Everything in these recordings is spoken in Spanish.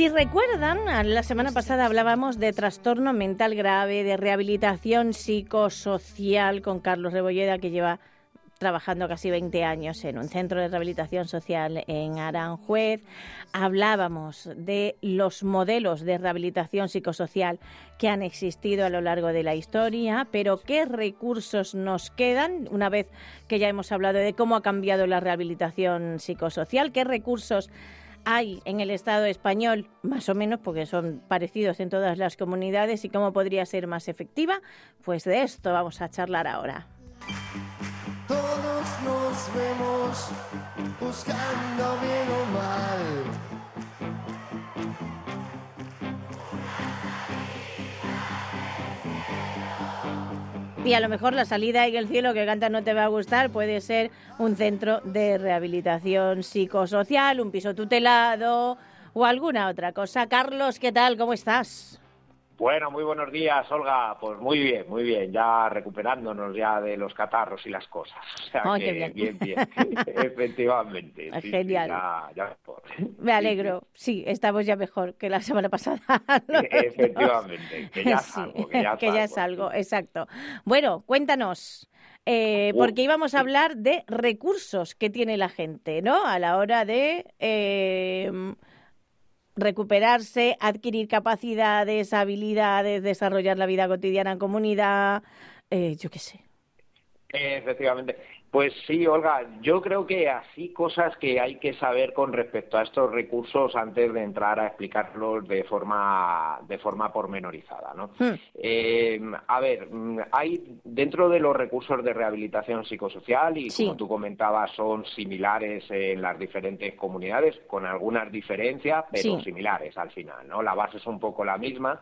Si recuerdan, la semana pasada hablábamos de trastorno mental grave, de rehabilitación psicosocial con Carlos Rebolleda, que lleva trabajando casi 20 años en un centro de rehabilitación social en Aranjuez. Hablábamos de los modelos de rehabilitación psicosocial que han existido a lo largo de la historia, pero qué recursos nos quedan una vez que ya hemos hablado de cómo ha cambiado la rehabilitación psicosocial, qué recursos hay en el Estado español, más o menos, porque son parecidos en todas las comunidades, y cómo podría ser más efectiva, pues de esto vamos a charlar ahora. Todos nos vemos buscando bien o mal. Y a lo mejor la salida en el cielo que canta no te va a gustar puede ser un centro de rehabilitación psicosocial, un piso tutelado o alguna otra cosa. Carlos, ¿qué tal? ¿Cómo estás? Bueno, muy buenos días, Olga. Pues muy bien, muy bien. Ya recuperándonos ya de los catarros y las cosas. O sea que bien. bien, bien. Efectivamente. sí, sí, Genial. ya- ya mejor. Me alegro. Sí, estamos ya mejor que la semana pasada. dos. Efectivamente, que ya Sí, salgo, que ya que ya salgo, salgo, sí. exacto. Bueno, cuéntanos, eh, Uh, porque íbamos a hablar de recursos que tiene la gente, ¿no? A la hora de eh, recuperarse, adquirir capacidades, habilidades, desarrollar la vida cotidiana en comunidad, eh, yo qué sé. Efectivamente. Pues sí, Olga, yo creo que así cosas que hay que saber con respecto a estos recursos antes de entrar a explicarlos de forma de forma pormenorizada, ¿no? Hmm. Eh, a ver, mm, hay dentro de los recursos de rehabilitación psicosocial y Sí. como tú comentabas son similares en las diferentes comunidades con algunas diferencias, pero Sí. similares al final, ¿no? La base es un poco la misma.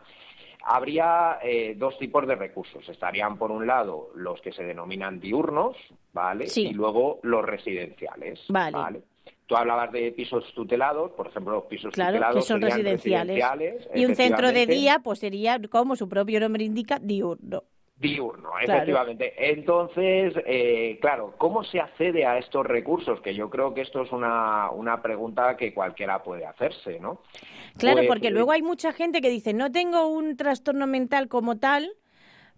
Habría eh, dos tipos de recursos. Estarían, por un lado, los que se denominan diurnos, ¿vale? Sí. Y luego los residenciales, Vale. Tú hablabas de pisos tutelados, por ejemplo, los pisos Claro, tutelados que son serían residenciales. residenciales, Y un centro de día, pues sería, como su propio nombre indica, diurno. Diurno, Claro. efectivamente. Entonces, eh, claro, ¿cómo se accede a estos recursos? Que yo creo que esto es una, una pregunta que cualquiera puede hacerse, ¿no? Claro, Pues, porque eh, luego hay mucha gente que dice, no tengo un trastorno mental como tal,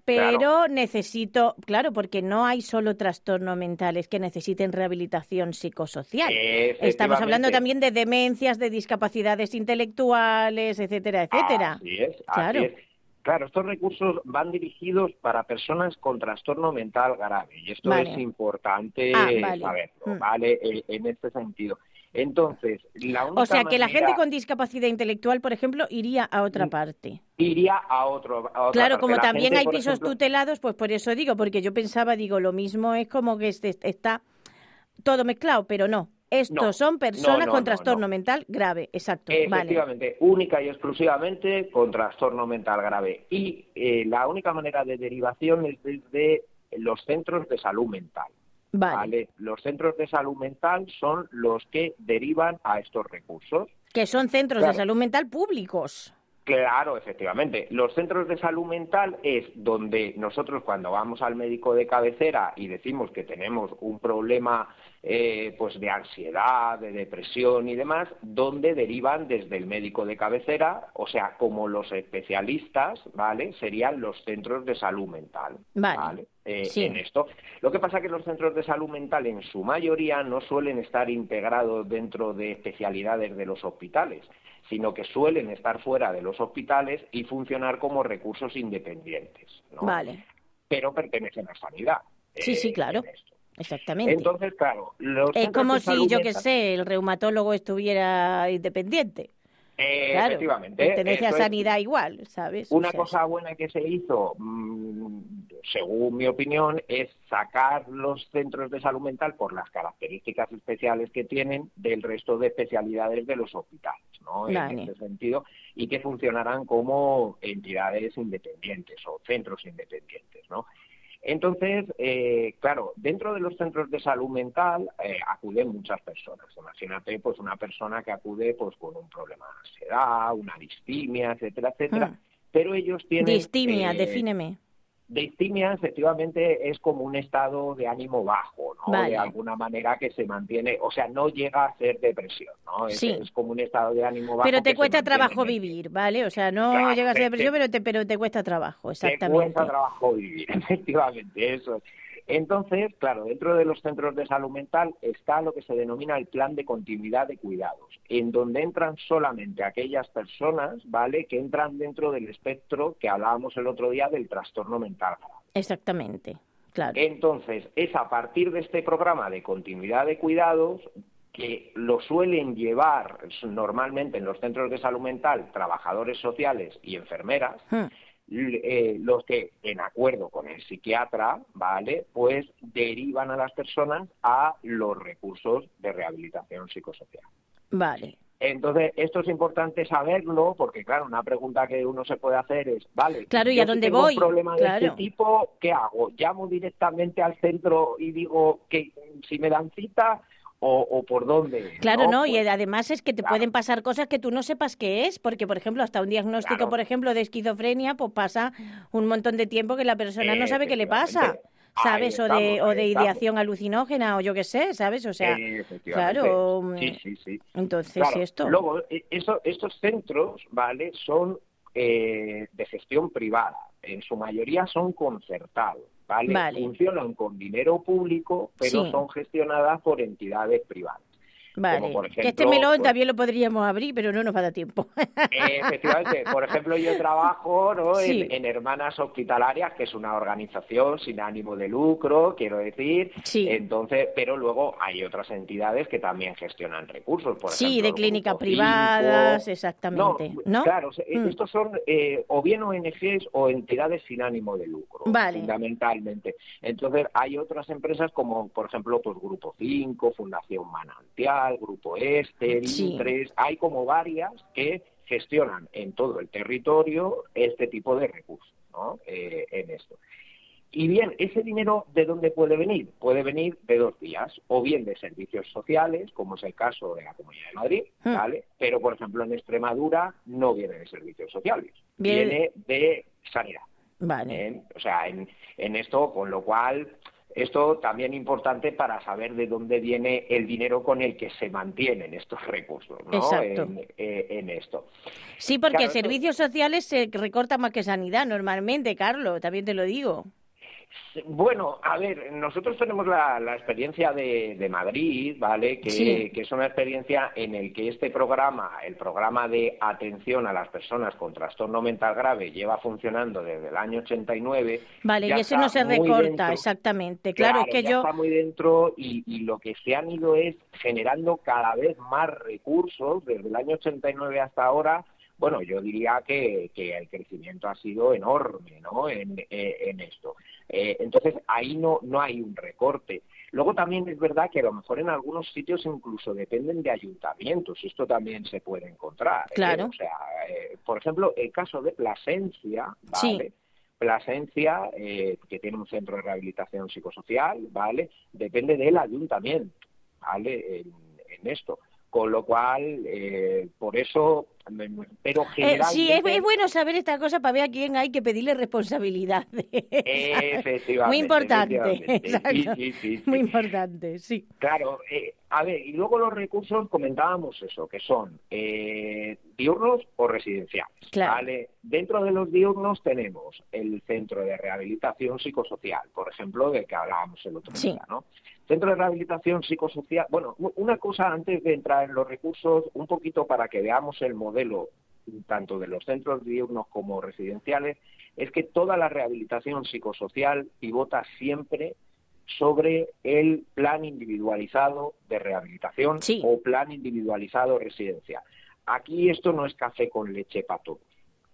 pero Claro. necesito, claro, porque no hay solo trastorno mental, es que necesiten rehabilitación psicosocial. Estamos hablando también de demencias, de discapacidades intelectuales, etcétera, etcétera. Así es, Claro. así es. Claro, estos recursos van dirigidos para personas con trastorno mental grave y esto Vale. es importante Ah, vale. saberlo, Mm. ¿vale? En, en este sentido. Entonces, la única O sea, que la gente con discapacidad intelectual, por ejemplo, iría a otra Mm, parte. iría a otro a otra Claro, parte. como La también gente, hay pisos ejemplo- tutelados, pues por eso digo, porque yo pensaba, digo, lo mismo es como que este- está todo mezclado, pero no. Estos No, son personas no, no, con no, trastorno no. mental grave, exacto. Vale. Efectivamente, única y exclusivamente con trastorno mental grave. Y eh, la única manera de derivación es desde los centros de salud mental. Vale. ¿vale? Los centros de salud mental son los que derivan a estos recursos. Que son centros de salud mental públicos. Claro, efectivamente. Los centros de salud mental es donde nosotros cuando vamos al médico de cabecera y decimos que tenemos un problema eh, pues de ansiedad, de depresión y demás, donde derivan desde el médico de cabecera, o sea, como los especialistas, ¿vale? Serían los centros de salud mental, Vale. Eh, Sí. En esto. Lo que pasa es que los centros de salud mental en su mayoría no suelen estar integrados dentro de especialidades de los hospitales, sino que suelen estar fuera de los hospitales y funcionar como recursos independientes, ¿no? Vale. Pero pertenecen a sanidad. Sí, eh, sí, claro. Exactamente. Entonces, claro, los es como si, yo qué sé, el reumatólogo estuviera independiente. Eh, Claro, efectivamente. pertenece a sanidad igual, ¿sabes? O Una sea, cosa buena que se hizo, mm, según mi opinión, es sacar los centros de salud mental por las características especiales que tienen del resto de especialidades de los hospitales, ¿no? En ese sentido, y que funcionarán como entidades independientes o centros independientes, ¿no? Entonces, eh, claro, dentro de los centros de salud mental eh, acuden muchas personas. Imagínate, pues una persona que acude pues con un problema de ansiedad, una distimia, etcétera, etcétera. Mm. Pero ellos tienen Distimia, eh, defíneme. Distimia efectivamente es como un estado de ánimo bajo, ¿no? Vale. De alguna manera que se mantiene, o sea, no llega a ser depresión, ¿no? Es, Sí. es como un estado de ánimo bajo. Pero te cuesta trabajo vivir, ¿vale? O sea, no Claro, llegas a te- depresión, te- pero te, pero te cuesta trabajo, Te exactamente. cuesta trabajo vivir, efectivamente, eso. Entonces, claro, dentro de los centros de salud mental está lo que se denomina el plan de continuidad de cuidados, en donde entran solamente aquellas personas, ¿vale?, que entran dentro del espectro que hablábamos el otro día del trastorno mental. Exactamente, claro. Entonces, es a partir de este programa de continuidad de cuidados que lo suelen llevar normalmente en los centros de salud mental trabajadores sociales y enfermeras, Hmm. Eh, los que, en acuerdo con el psiquiatra, ¿vale? Pues derivan a las personas a los recursos de rehabilitación psicosocial. Vale. Entonces, esto es importante saberlo, porque claro, una pregunta que uno se puede hacer es, vale, Claro, ¿y a dónde tengo voy? un problema de este tipo, ¿qué hago? ¿Llamo directamente al centro y digo que si me dan cita o, o por dónde? Claro, no, y Pues, además es que te claro. pueden pasar cosas que tú no sepas qué es, porque por ejemplo, hasta un diagnóstico, Claro. por ejemplo, de esquizofrenia, pues pasa un montón de tiempo que la persona no sabe qué le pasa, ¿sabes? O de, o de ideación alucinógena o yo qué sé, ¿sabes? O sea, eh, claro, mm, Sí, sí, sí. entonces Claro, esto. Luego, e- eso- estos centros, ¿vale? Son eh, de gestión privada. En su mayoría son concertados, ¿vale? Vale. Funcionan con dinero público, pero Sí. son gestionadas por entidades privadas. Vale, por que este ejemplo, melón pues- también lo podríamos abrir, pero no nos va a dar tiempo. Eh, efectivamente, por ejemplo, yo trabajo ¿no? en- Sí. en, Hermanas Hospitalarias, que es una organización sin ánimo de lucro, quiero decir. Sí. Entonces, pero luego hay otras entidades que también gestionan recursos. Por sí, ejemplo, de clínicas privadas, exactamente, ¿no? Claro, se- Mm. estos son eh, o bien ONGs o entidades sin ánimo de lucro, Vale. fundamentalmente. Entonces, hay otras empresas como, por ejemplo, pues Grupo 5, Fundación Manantial, Grupo Ester, Sí. Intres, hay como varias que gestionan en todo el territorio este tipo de recursos, ¿no? Eh, en esto. Y bien, ese dinero de dónde puede venir? Puede venir de dos vías, o bien de servicios sociales, como es el caso de la Comunidad de Madrid, Hmm. ¿vale? Pero, por ejemplo, en Extremadura no viene de servicios sociales, Viene- viene de sanidad. Vale. ¿eh? O sea, en, en esto, con lo cual, esto también importante para saber de dónde viene el dinero con el que se mantienen estos recursos, ¿no? Exacto. En, eh, en esto. Sí, porque Claro, servicios sociales se recorta más que sanidad normalmente, Carlos, también te lo digo. Bueno, a ver, nosotros tenemos la, la experiencia de, de Madrid, ¿vale? Que, Sí. que es una experiencia en el que este programa, el programa de atención a las personas con trastorno mental grave, lleva funcionando desde el año 89. Vale, Ya y eso no se recorta, dentro. exactamente. Claro, es que ya yo... está muy dentro y, y lo que se han ido es generando cada vez más recursos desde el año 89 hasta ahora. Bueno, yo diría que, que el crecimiento ha sido enorme, ¿no? En, eh, en esto. Eh, entonces ahí no no hay un recorte. Luego también es verdad que a lo mejor en algunos sitios incluso dependen de ayuntamientos. Esto también se puede encontrar. ¿eh? Claro. O sea, eh, por ejemplo, el caso de Plasencia, Sí. ¿vale? Plasencia, eh, que tiene un centro de rehabilitación psicosocial, ¿vale? Depende del ayuntamiento, ¿vale? En, en esto. Con lo cual, por eso, pero Eh, sí, es, es bueno saber esta cosa para ver a quién hay que pedirle responsabilidad. Efectivamente. Muy importante. efectivamente. Sí, exacto. sí, sí, sí. Muy importante, sí. Claro, eh, a ver, y luego los recursos comentábamos eso, que son eh, diurnos o residenciales. Claro. ¿vale? Dentro de los diurnos tenemos el centro de rehabilitación psicosocial, por ejemplo, del que hablábamos el otro día, ¿no? Centro de rehabilitación psicosocial. Bueno, una cosa antes de entrar en los recursos, un poquito para que veamos el modelo tanto de los centros diurnos como residenciales, es que toda la rehabilitación psicosocial pivota siempre sobre el plan individualizado de rehabilitación Sí. o plan individualizado residencial. aquí esto no es café con leche para todos.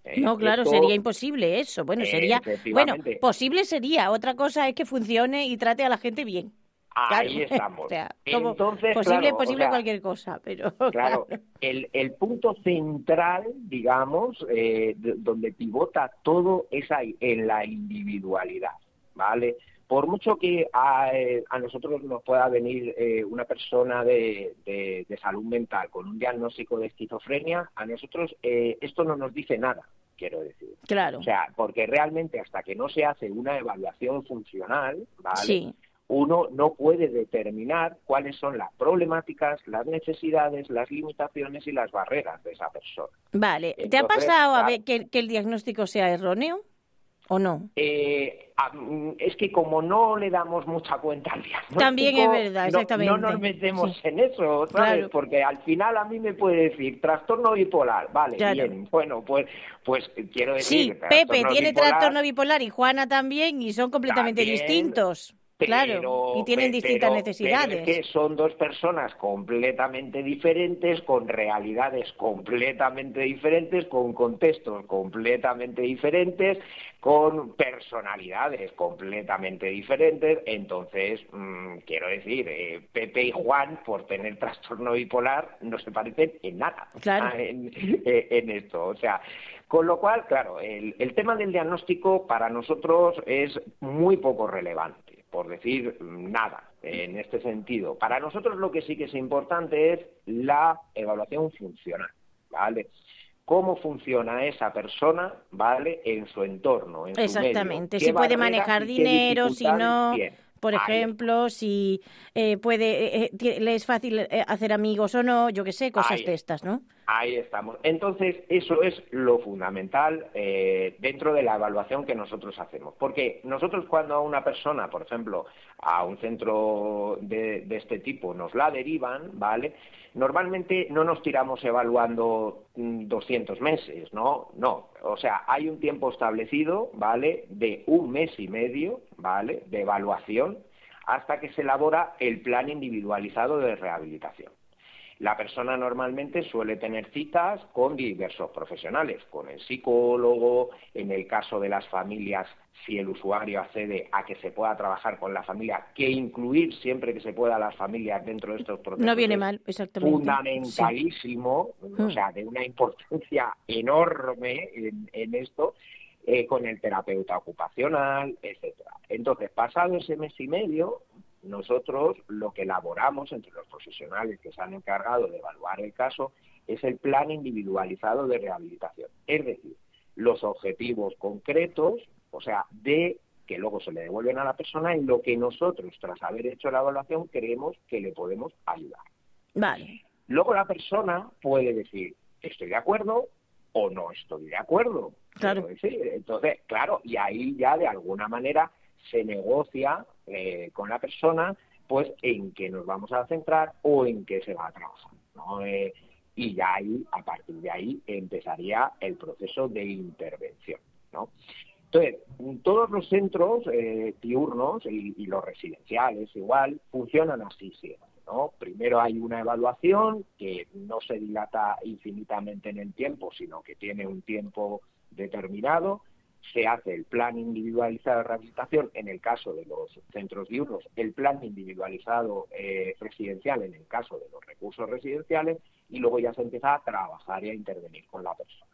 ¿eh? No, claro, Esto- sería imposible eso. Bueno, sería. Bueno, posible sería. Otra cosa es que funcione y trate a la gente bien. Claro. Ahí estamos. O sea, como Entonces, posible, claro, o posible sea, cualquier cosa, pero. Claro, el, el punto central, digamos, eh, de- donde pivota todo es ahí, en la individualidad, ¿vale? Por mucho que a, eh, a nosotros nos pueda venir eh, una persona de, de- de salud mental con un diagnóstico de esquizofrenia, a nosotros eh, esto no nos dice nada, quiero decir. Claro. O sea, porque realmente hasta que no se hace una evaluación funcional, ¿vale? Sí. Uno no puede determinar cuáles son las problemáticas, las necesidades, las limitaciones y las barreras de esa persona. Vale. ¿Te ha pasado a ver que, que el diagnóstico sea erróneo o no? Eh, es que como no le damos mucha cuenta al diagnóstico, También es verdad, exactamente. No, nos metemos Sí. en eso, ¿sabes? Claro. Porque al final a mí me puede decir trastorno bipolar, vale, Claro. bien, bueno, pues, pues quiero decir... Sí, Pepe tiene bipolar, trastorno bipolar y Juana también y son completamente También, distintos. Claro, Pero- y tienen distintas pero- necesidades. pero es que son dos personas completamente diferentes, con realidades completamente diferentes, con contextos completamente diferentes, con personalidades completamente diferentes. Entonces, mm, quiero decir, eh, Pepe y Juan, por tener trastorno bipolar, no se parecen en nada Claro. en, eh, en esto. O sea, con lo cual, claro, el, el tema del diagnóstico para nosotros es muy poco relevante, por decir nada en este sentido. Para nosotros lo que sí que es importante es la evaluación funcional, ¿vale? Cómo funciona esa persona, ¿vale? En su entorno, en su medio. Exactamente, ¿Qué si puede manejar dinero, si no, tiene? por Ahí ejemplo, si eh, puede, eh, eh, le es fácil eh, hacer amigos o no, yo qué sé, cosas Ahí de estas, ¿no? Ahí estamos. Entonces, eso es lo fundamental eh, dentro de la evaluación que nosotros hacemos. Porque nosotros cuando a una persona, por ejemplo, a un centro de, de este tipo nos la derivan, ¿vale? Normalmente no nos tiramos evaluando mm, 200 meses, ¿no? No. O sea, hay un tiempo establecido, ¿vale? De un mes y medio, ¿vale? De evaluación hasta que se elabora el plan individualizado de rehabilitación. La persona normalmente suele tener citas con diversos profesionales, con el psicólogo, en el caso de las familias, si el usuario accede a que se pueda trabajar con la familia, que incluir siempre que se pueda a las familias dentro de estos procesos. No viene mal, exactamente. fundamentalísimo, Mm. o sea, de una importancia enorme en, en esto, eh, con el terapeuta ocupacional, etcétera. Entonces, pasado ese mes y medio, nosotros lo que elaboramos entre los profesionales que se han encargado de evaluar el caso es el plan individualizado de rehabilitación. Es decir, los objetivos concretos, o sea, de que luego se le devuelven a la persona y lo que nosotros, tras haber hecho la evaluación, creemos que le podemos ayudar. Vale, Luego la persona puede decir, estoy de acuerdo o no estoy de acuerdo. Claro. Decir, Entonces, claro, y ahí ya de alguna manera se negocia eh, con la persona pues en qué nos vamos a centrar o en qué se va a trabajar. ¿no? Eh, y ya ahí, a partir de ahí, empezaría el proceso de intervención. ¿no? Entonces, todos los centros eh, diurnos y, y los residenciales igual funcionan así siempre. ¿no? Primero hay una evaluación que no se dilata infinitamente en el tiempo, sino que tiene un tiempo determinado. Se hace el plan individualizado de rehabilitación en el caso de los centros diurnos, el plan individualizado eh, residencial en el caso de los recursos residenciales y luego ya se empieza a trabajar y a intervenir con la persona.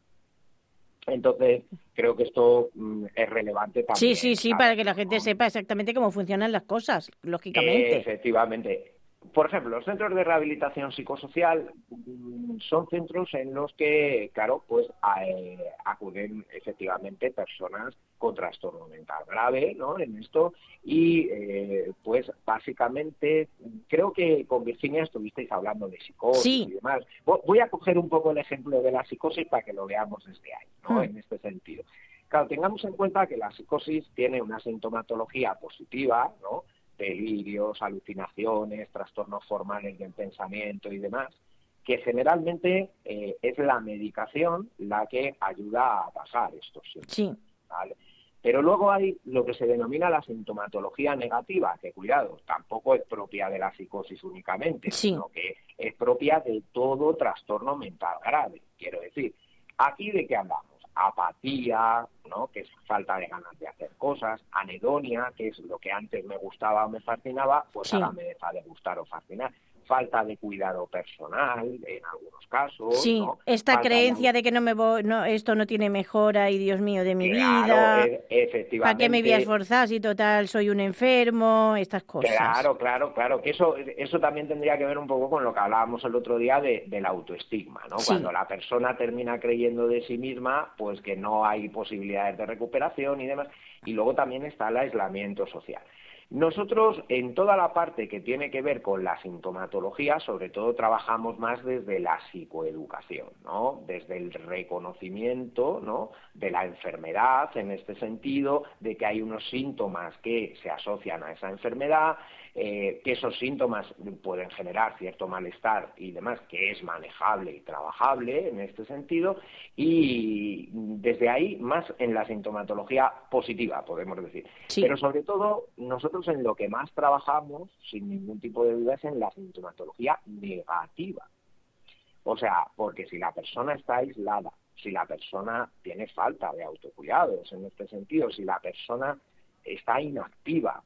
Entonces, creo que esto mm, es relevante también. sí, sí, sí, para que la gente sepa exactamente cómo funcionan las cosas, lógicamente. Efectivamente. Por ejemplo, los centros de rehabilitación psicosocial mm, son centros en los que, claro, pues a- eh, acuden efectivamente personas con trastorno mental grave, ¿no? En esto y, eh, pues básicamente, creo que con Virginia estuvisteis hablando de psicosis Sí. y demás. Vo- Voy a coger un poco el ejemplo de la psicosis para que lo veamos desde ahí, ¿no? Hmm. En este sentido. Claro, tengamos en cuenta que la psicosis tiene una sintomatología positiva, ¿no? Delirios, alucinaciones, trastornos formales del pensamiento y demás, que generalmente eh, es la medicación la que ayuda a pasar estos síntomas. Sí, ¿vale? Pero luego hay lo que se denomina la sintomatología negativa, que cuidado, tampoco es propia de la psicosis únicamente, Sí. sino que es propia de todo trastorno mental grave. Quiero decir, aquí de qué hablamos? Apatía, ¿no? que es falta de ganas de hacer cosas, anedonia, que es lo que antes me gustaba o me fascinaba, pues Sí. ahora me deja de gustar o fascinar. Falta de cuidado personal, en algunos casos. Sí, ¿no? esta Falta de- creencia de que no me voy, no, esto no tiene mejora y Dios mío de mi Claro, vida. e- efectivamente. ¿Para qué me voy a esforzar si total soy un enfermo? Estas cosas. Claro, claro, claro, que eso, eso también tendría que ver un poco con lo que hablábamos el otro día de, del autoestigma, ¿no? Sí. Cuando la persona termina creyendo de sí misma, pues que no hay posibilidades de recuperación y demás. Y luego también está el aislamiento social. Nosotros, en toda la parte que tiene que ver con la sintomatología, sobre todo trabajamos más desde la psicoeducación, ¿no? Desde el reconocimiento, ¿no? De la enfermedad, en este sentido, de que hay unos síntomas que se asocian a esa enfermedad, eh, que esos síntomas pueden generar cierto malestar y demás, que es manejable y trabajable en este sentido, y desde ahí más en la sintomatología positiva, podemos decir. Sí. Pero sobre todo, nosotros en lo que más trabajamos, sin ningún tipo de duda, es en la sintomatología negativa. O sea, porque si la persona está aislada, si la persona tiene falta de autocuidados en este sentido, si la persona está inactiva,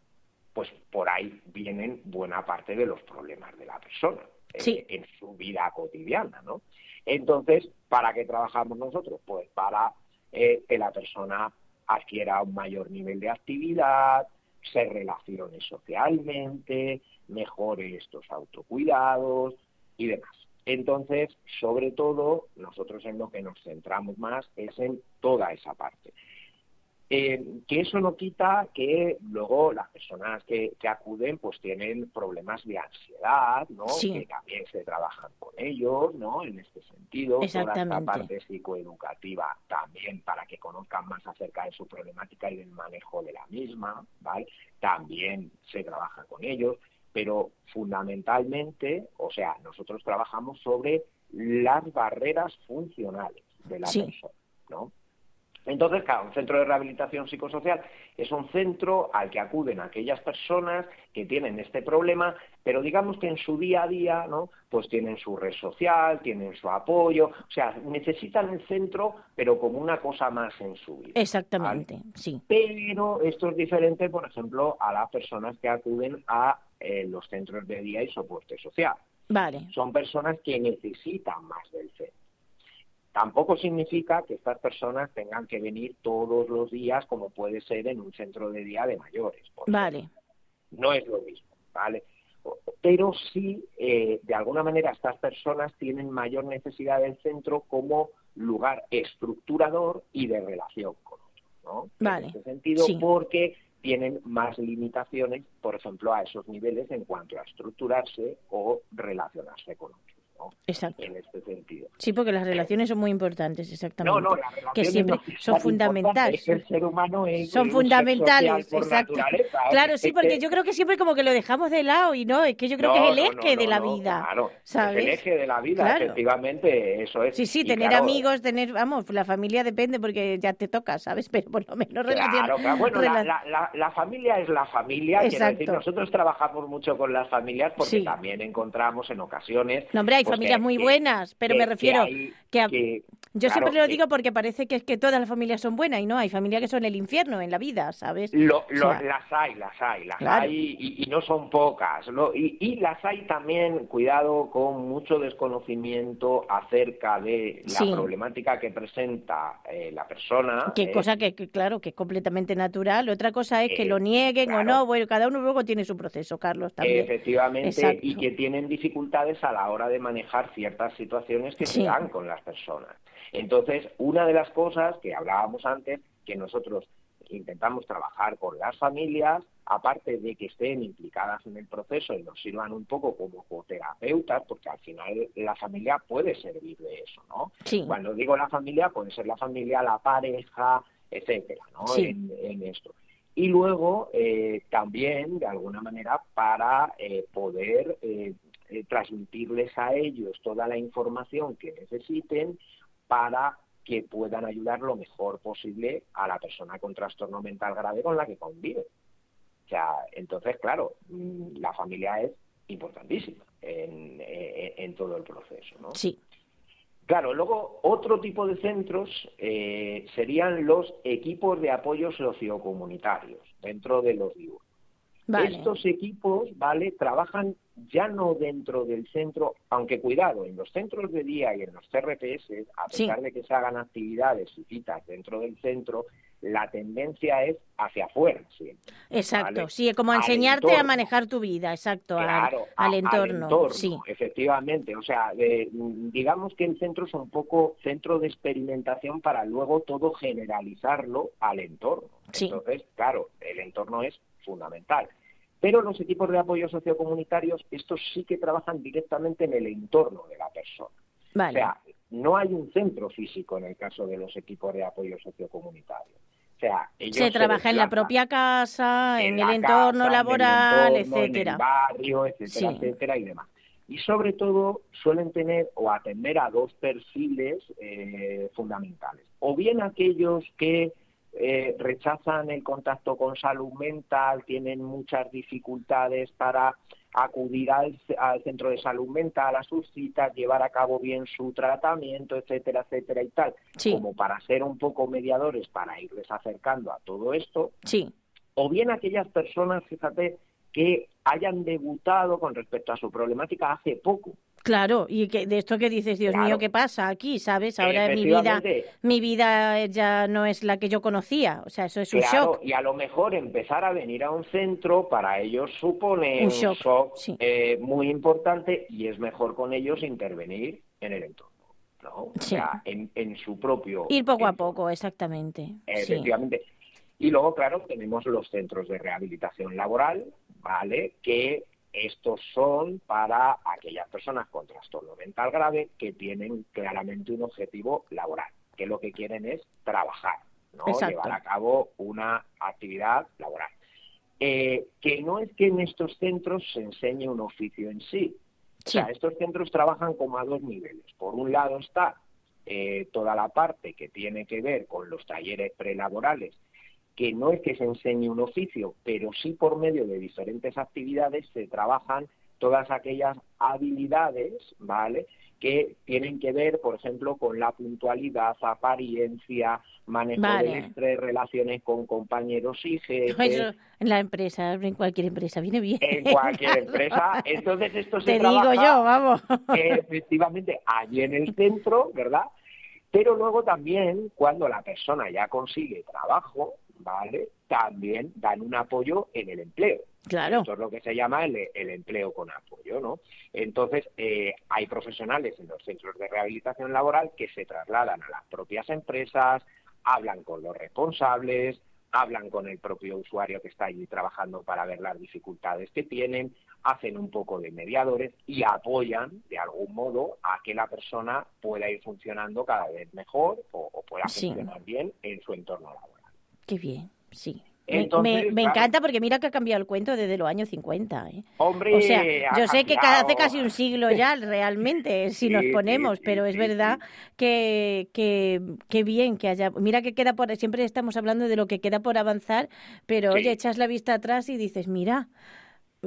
pues por ahí vienen buena parte de los problemas de la persona eh, Sí. en su vida cotidiana, ¿no? Entonces, ¿para qué trabajamos nosotros? Pues para eh, que la persona adquiera un mayor nivel de actividad, se relacione socialmente, mejore estos autocuidados y demás. Entonces, sobre todo, nosotros en lo que nos centramos más es en toda esa parte. Eh, que eso no quita que luego las personas que, que acuden pues tienen problemas de ansiedad, ¿no? Sí. Que también se trabajan con ellos, ¿no? En este sentido, toda esta parte psicoeducativa también para que conozcan más acerca de su problemática y del manejo de la misma, ¿vale? También se trabaja con ellos, pero fundamentalmente, o sea, nosotros trabajamos sobre las barreras funcionales de la Sí. persona, ¿no? Entonces, claro, un centro de rehabilitación psicosocial es un centro al que acuden aquellas personas que tienen este problema, pero digamos que en su día a día, ¿no? Pues tienen su red social, tienen su apoyo, o sea, necesitan el centro, pero como una cosa más en su vida. Exactamente, sí. Pero esto es diferente, por ejemplo, a las personas que acuden a eh, los centros de día y soporte social Vale. son personas que necesitan más del centro. Tampoco significa que estas personas tengan que venir todos los días como puede ser en un centro de día de mayores. Vale. No es lo mismo, ¿vale? Pero sí, eh, de alguna manera, estas personas tienen mayor necesidad del centro como lugar estructurador y de relación con otros, ¿no? Vale, En ese sentido, sí. porque tienen más limitaciones, por ejemplo, a esos niveles en cuanto a estructurarse o relacionarse con otros, ¿no? Exacto. En este sentido. Sí, porque las relaciones son muy importantes, exactamente. No, no, las que relaciones siempre no son fundamentales. es que el ser humano es Son fundamentales, exacto. ¿eh? Claro, sí, porque que- yo creo que siempre como que lo dejamos de lado y no, es que yo creo que es el eje de la vida. Claro, ¿sabes? es el eje de la vida, Claro. efectivamente, eso es. Sí, sí, Y tener claro, amigos, tener, vamos, la familia depende porque ya te toca, ¿sabes? Pero por lo menos relaciona- Claro, claro. Bueno, la, la- la- la familia es la familia. Quiero Exacto. decir, nosotros trabajamos mucho con las familias porque Sí. también encontramos en ocasiones. No, hombre, hay familias que- muy que- buenas, pero que- me que refiero hay- que a- que- Yo claro, siempre lo que- digo porque parece que es que todas las familias son buenas y no, hay familias que son el infierno en la vida, ¿sabes? Lo, O lo- sea, las hay, las hay, las Claro. hay y, y no son pocas. ¿no? Y, y las hay también, cuidado, con mucho desconocimiento acerca de la Sí. problemática que presenta eh, la persona. Qué eh, cosa que, que, claro, que es completamente natural. Otra cosa es que Eh, lo nieguen o no. Bueno, cada uno luego tiene su proceso, Carlos, también. Efectivamente, Exacto. y que tienen dificultades a la hora de manejar ciertas situaciones que Sí. se dan con las personas. Entonces, una de las cosas que hablábamos antes, que nosotros intentamos trabajar con las familias, aparte de que estén implicadas en el proceso y nos sirvan un poco como coterapeutas, porque al final la familia puede servir de eso, ¿no? Sí. Cuando digo la familia, puede ser la familia, la pareja, etcétera, ¿no? Sí. En, en esto. Y luego eh, también, de alguna manera, para eh, poder eh, eh, transmitirles a ellos toda la información que necesiten para que puedan ayudar lo mejor posible a la persona con trastorno mental grave con la que convive. O sea, entonces, claro, mm, la familia es importantísima en, en- en todo el proceso, ¿no? Sí. Claro, luego otro tipo de centros eh, serían los equipos de apoyo sociocomunitarios dentro de los diurnos. Vale. Estos equipos, ¿vale? Trabajan ya no dentro del centro, aunque cuidado, en los centros de día y en los CRPS, a Sí. pesar de que se hagan actividades y citas dentro del centro, la tendencia es hacia afuera siempre. Exacto, Vale. sí, como Al enseñarte a entorno. manejar tu vida, exacto, al- Claro, al, a- entorno, sí. efectivamente. O sea, digamos que el centro es un poco centro de experimentación para luego todo generalizarlo al entorno. Sí. Entonces, claro, el entorno es fundamental. Pero los equipos de apoyo sociocomunitarios, estos sí que trabajan directamente en el entorno de la persona. O sea, no hay un centro físico en el caso de los equipos de apoyo sociocomunitario. O sea, ellos se trabaja en la propia casa, en, el la entorno casa, en el laboral, etcétera. En el barrio, etcétera, Sí. etcétera y demás. Y sobre todo suelen tener o atender a dos perfiles eh, fundamentales. O bien aquellos que eh, rechazan el contacto con salud mental, tienen muchas dificultades para acudir al, al centro de salud mental, a sus citas, llevar a cabo bien su tratamiento, etcétera, etcétera y tal, Sí. como para ser un poco mediadores para irles acercando a todo esto, Sí, o bien aquellas personas, fíjate, que hayan debutado con respecto a su problemática hace poco. Claro, y que de esto que dices, Dios mío. ¿qué pasa aquí? ¿Sabes? Ahora mi vida, mi vida ya no es la que yo conocía, o sea, eso es un Claro, shock. y a lo mejor empezar a venir a un centro para ellos supone Un un shock, sí. eh, muy importante y es mejor con ellos intervenir en el entorno, ¿no? O Sí. sea, en, en su propio Ir poco a poco, exactamente. Sí. Efectivamente. Y luego, claro, tenemos los centros de rehabilitación laboral, ¿vale? Que estos son para aquellas personas con trastorno mental grave que tienen claramente un objetivo laboral, que lo que quieren es trabajar, ¿no? Exacto. Llevar a cabo una actividad laboral. Eh, que no es que en estos centros se enseñe un oficio en sí. O sea, estos centros trabajan como a dos niveles. Por un lado está eh, toda la parte que tiene que ver con los talleres prelaborales, que no es que se enseñe un oficio, pero sí por medio de diferentes actividades se trabajan todas aquellas habilidades, ¿vale? Que tienen que ver, por ejemplo, con la puntualidad, apariencia, manejo Vale. del estrés, relaciones con compañeros y jefes. Eso en la empresa, en cualquier empresa, viene bien. En cualquier empresa. Entonces, esto se Te digo yo, vamos. efectivamente allí en el centro, ¿verdad? Pero luego también cuando la persona ya consigue trabajo, ¿vale? También dan un apoyo en el empleo. Claro. Esto es lo que se llama el, el empleo con apoyo, ¿no? Entonces, eh, hay profesionales en los centros de rehabilitación laboral que se trasladan a las propias empresas, hablan con los responsables, hablan con el propio usuario que está allí trabajando para ver las dificultades que tienen, hacen un poco de mediadores y apoyan de algún modo a que la persona pueda ir funcionando cada vez mejor o, o pueda Sí. funcionar bien en su entorno laboral. Qué bien, sí. Me- Entonces, me, me claro. encanta porque mira que ha cambiado el cuento desde los años 50. ¿eh? Hombre, O sea, yo sé que cada, hace casi un siglo ya realmente, si Sí, nos ponemos, sí, pero es verdad que, que, que bien que haya... Mira que queda por... Siempre estamos hablando de lo que queda por avanzar, pero oye, echas la vista atrás y dices, mira,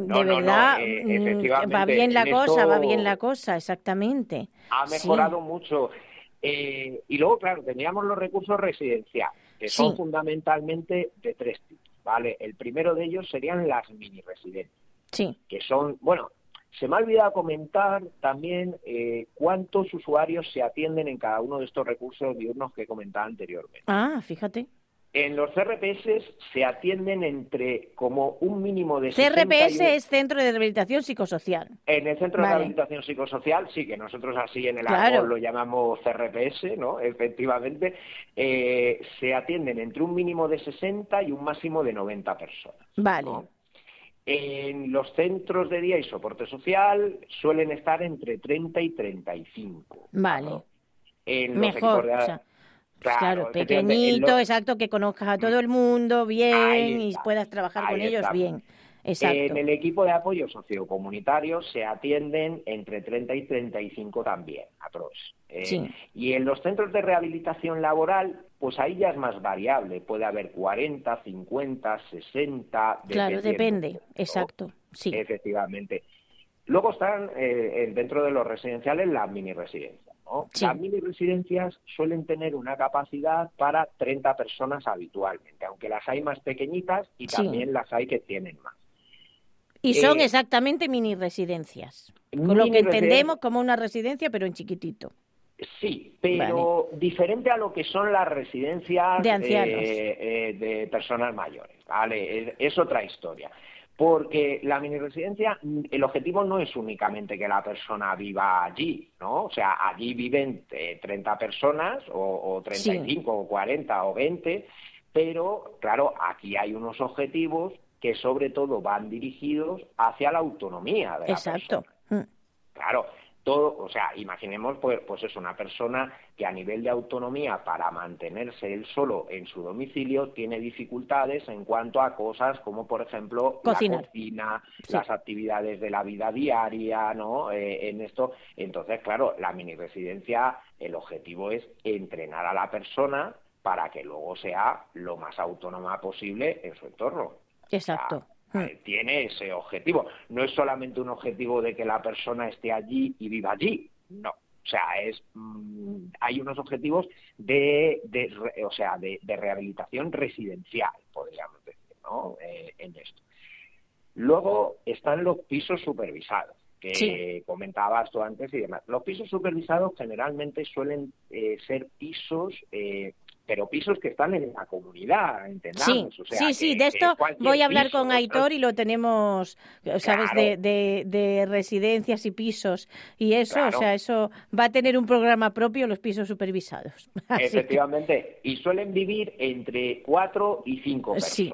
No, de no, no, verdad, eh, mm, va bien la cosa, va bien la cosa, exactamente. ha mejorado mucho. Eh, y luego, claro, teníamos los recursos residenciales, que son fundamentalmente de tres tipos, ¿vale? El primero de ellos serían las mini residencias, Sí, que son, bueno, se me ha olvidado comentar también eh, cuántos usuarios se atienden en cada uno de estos recursos diurnos que comentaba anteriormente. ah, fíjate. En los CRPS se atienden entre como un mínimo de 60 y CRPS es Centro de Rehabilitación Psicosocial. En el Centro Vale. de Rehabilitación Psicosocial, sí, que nosotros así en el Claro. lo llamamos CRPS, ¿no? Efectivamente, eh, se atienden entre un mínimo de 60 y un máximo de 90 personas. Vale. ¿no? En los centros de día y soporte social suelen estar entre 30 y 35. Vale. ¿no? En los Mejor, equipos de- o sea, Claro, pequeñito, exacto, que conozcas a todo el mundo bien y puedas trabajar con ellos estamos. bien. Exacto. En el equipo de apoyo sociocomunitario se atienden entre 30 y 35 también, atroz. Eh, Sí. Y en los centros de rehabilitación laboral, pues ahí ya es más variable. Puede haber 40, 50, 60. Claro, depende, exacto, sí. Efectivamente. Luego están eh, dentro de los residenciales las mini residencias. ¿No? Sí. Las mini residencias suelen tener una capacidad para 30 personas habitualmente, aunque las hay más pequeñitas y Sí. también las hay que tienen más. Y son eh, exactamente mini residencias. Con lo que entendemos como una residencia, pero en chiquitito. Sí, pero diferente a lo que son las residencias De ancianos. eh, eh, de personas mayores, ¿vale? Es, es otra historia. Porque la mini residencia, el objetivo no es únicamente que la persona viva allí, ¿no? O sea, allí viven eh, 30 personas, o, o 35, o 40, o 20, pero, claro, aquí hay unos objetivos que sobre todo van dirigidos hacia la autonomía de la Exacto. persona. Mm. Claro, todo, o sea, imaginemos, pues, pues es una persona que a nivel de autonomía para mantenerse él solo en su domicilio tiene dificultades en cuanto a cosas como, por ejemplo, Cocinar. la cocina, Sí. las actividades de la vida diaria, ¿no? Eh, en esto, entonces, claro, la mini residencia, el objetivo es entrenar a la persona para que luego sea lo más autónoma posible en su entorno. Exacto. Tiene ese objetivo. No es solamente un objetivo de que la persona esté allí y viva allí. No. O sea, es mm, hay unos objetivos de, o sea, de, de rehabilitación residencial, podríamos decir, ¿no? Eh, en esto. Luego están los pisos supervisados, que Sí. comentabas tú antes y demás. Los pisos supervisados generalmente suelen eh, ser pisos, eh, pero pisos que están en la comunidad, Sí, entendamos. o sea, sí, sí, de esto voy a hablar piso, con. Aitor y lo tenemos, ¿sabes? Claro. De, de, de residencias y pisos y eso, o sea, eso va a tener un programa propio los pisos supervisados. Efectivamente, y suelen vivir entre cuatro y cinco Sí.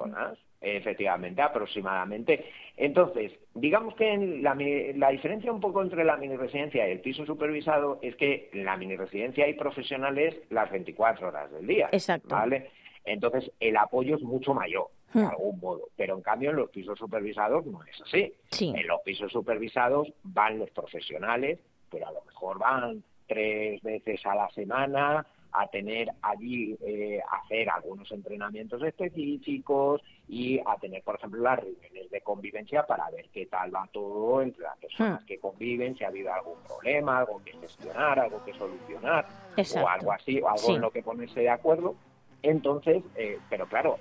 Efectivamente, aproximadamente. Entonces, digamos que en la, la diferencia un poco entre la mini residencia y el piso supervisado es que en la mini residencia hay profesionales las 24 horas del día, Exacto. ¿vale? Entonces, el apoyo es mucho mayor, de Hmm. algún modo, pero en cambio en los pisos supervisados no es así. Sí. En los pisos supervisados van los profesionales, pero a lo mejor van tres veces a la semana a tener allí, eh, hacer algunos entrenamientos específicos y a tener, por ejemplo, las reuniones de convivencia para ver qué tal va todo entre las personas Hmm. que conviven, si ha habido algún problema, algo que gestionar, algo que solucionar Exacto. o algo así, o algo Sí. en lo que ponerse de acuerdo. Entonces, eh, pero claro,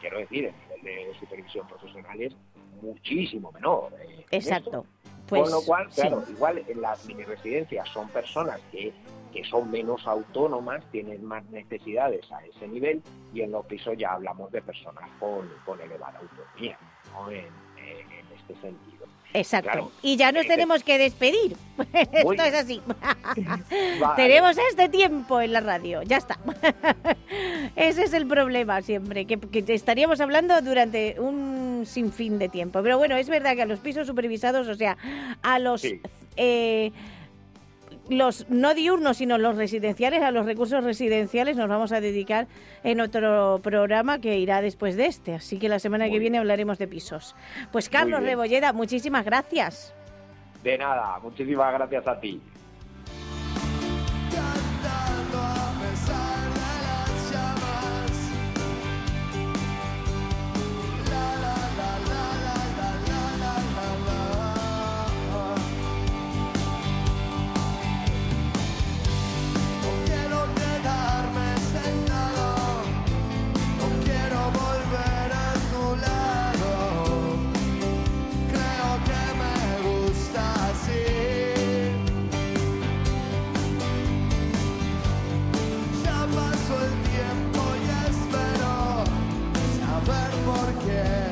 quiero decir, el nivel de supervisión profesional es muchísimo menor. eh, en. Exacto. Pues, Con lo cual, sí. claro, igual en las mini residencias son personas que, que son menos autónomas, tienen más necesidades a ese nivel, y en los pisos ya hablamos de personas con, con elevada autonomía, ¿no? en este sentido. Exacto. Claro. Y ya nos Eh, tenemos que despedir. Esto es así. Vale. Tenemos este tiempo en la radio, ya está. Ese es el problema siempre, que, que estaríamos hablando durante un sinfín de tiempo. Pero bueno, es verdad que a los pisos supervisados, o sea, a los... Sí. eh, los no diurnos, sino los residenciales, a los recursos residenciales nos vamos a dedicar en otro programa que irá después de este. Así que la semana Muy que viene hablaremos de pisos. Pues Carlos. Rebolleda, muchísimas gracias. De nada, muchísimas gracias a ti. por qué.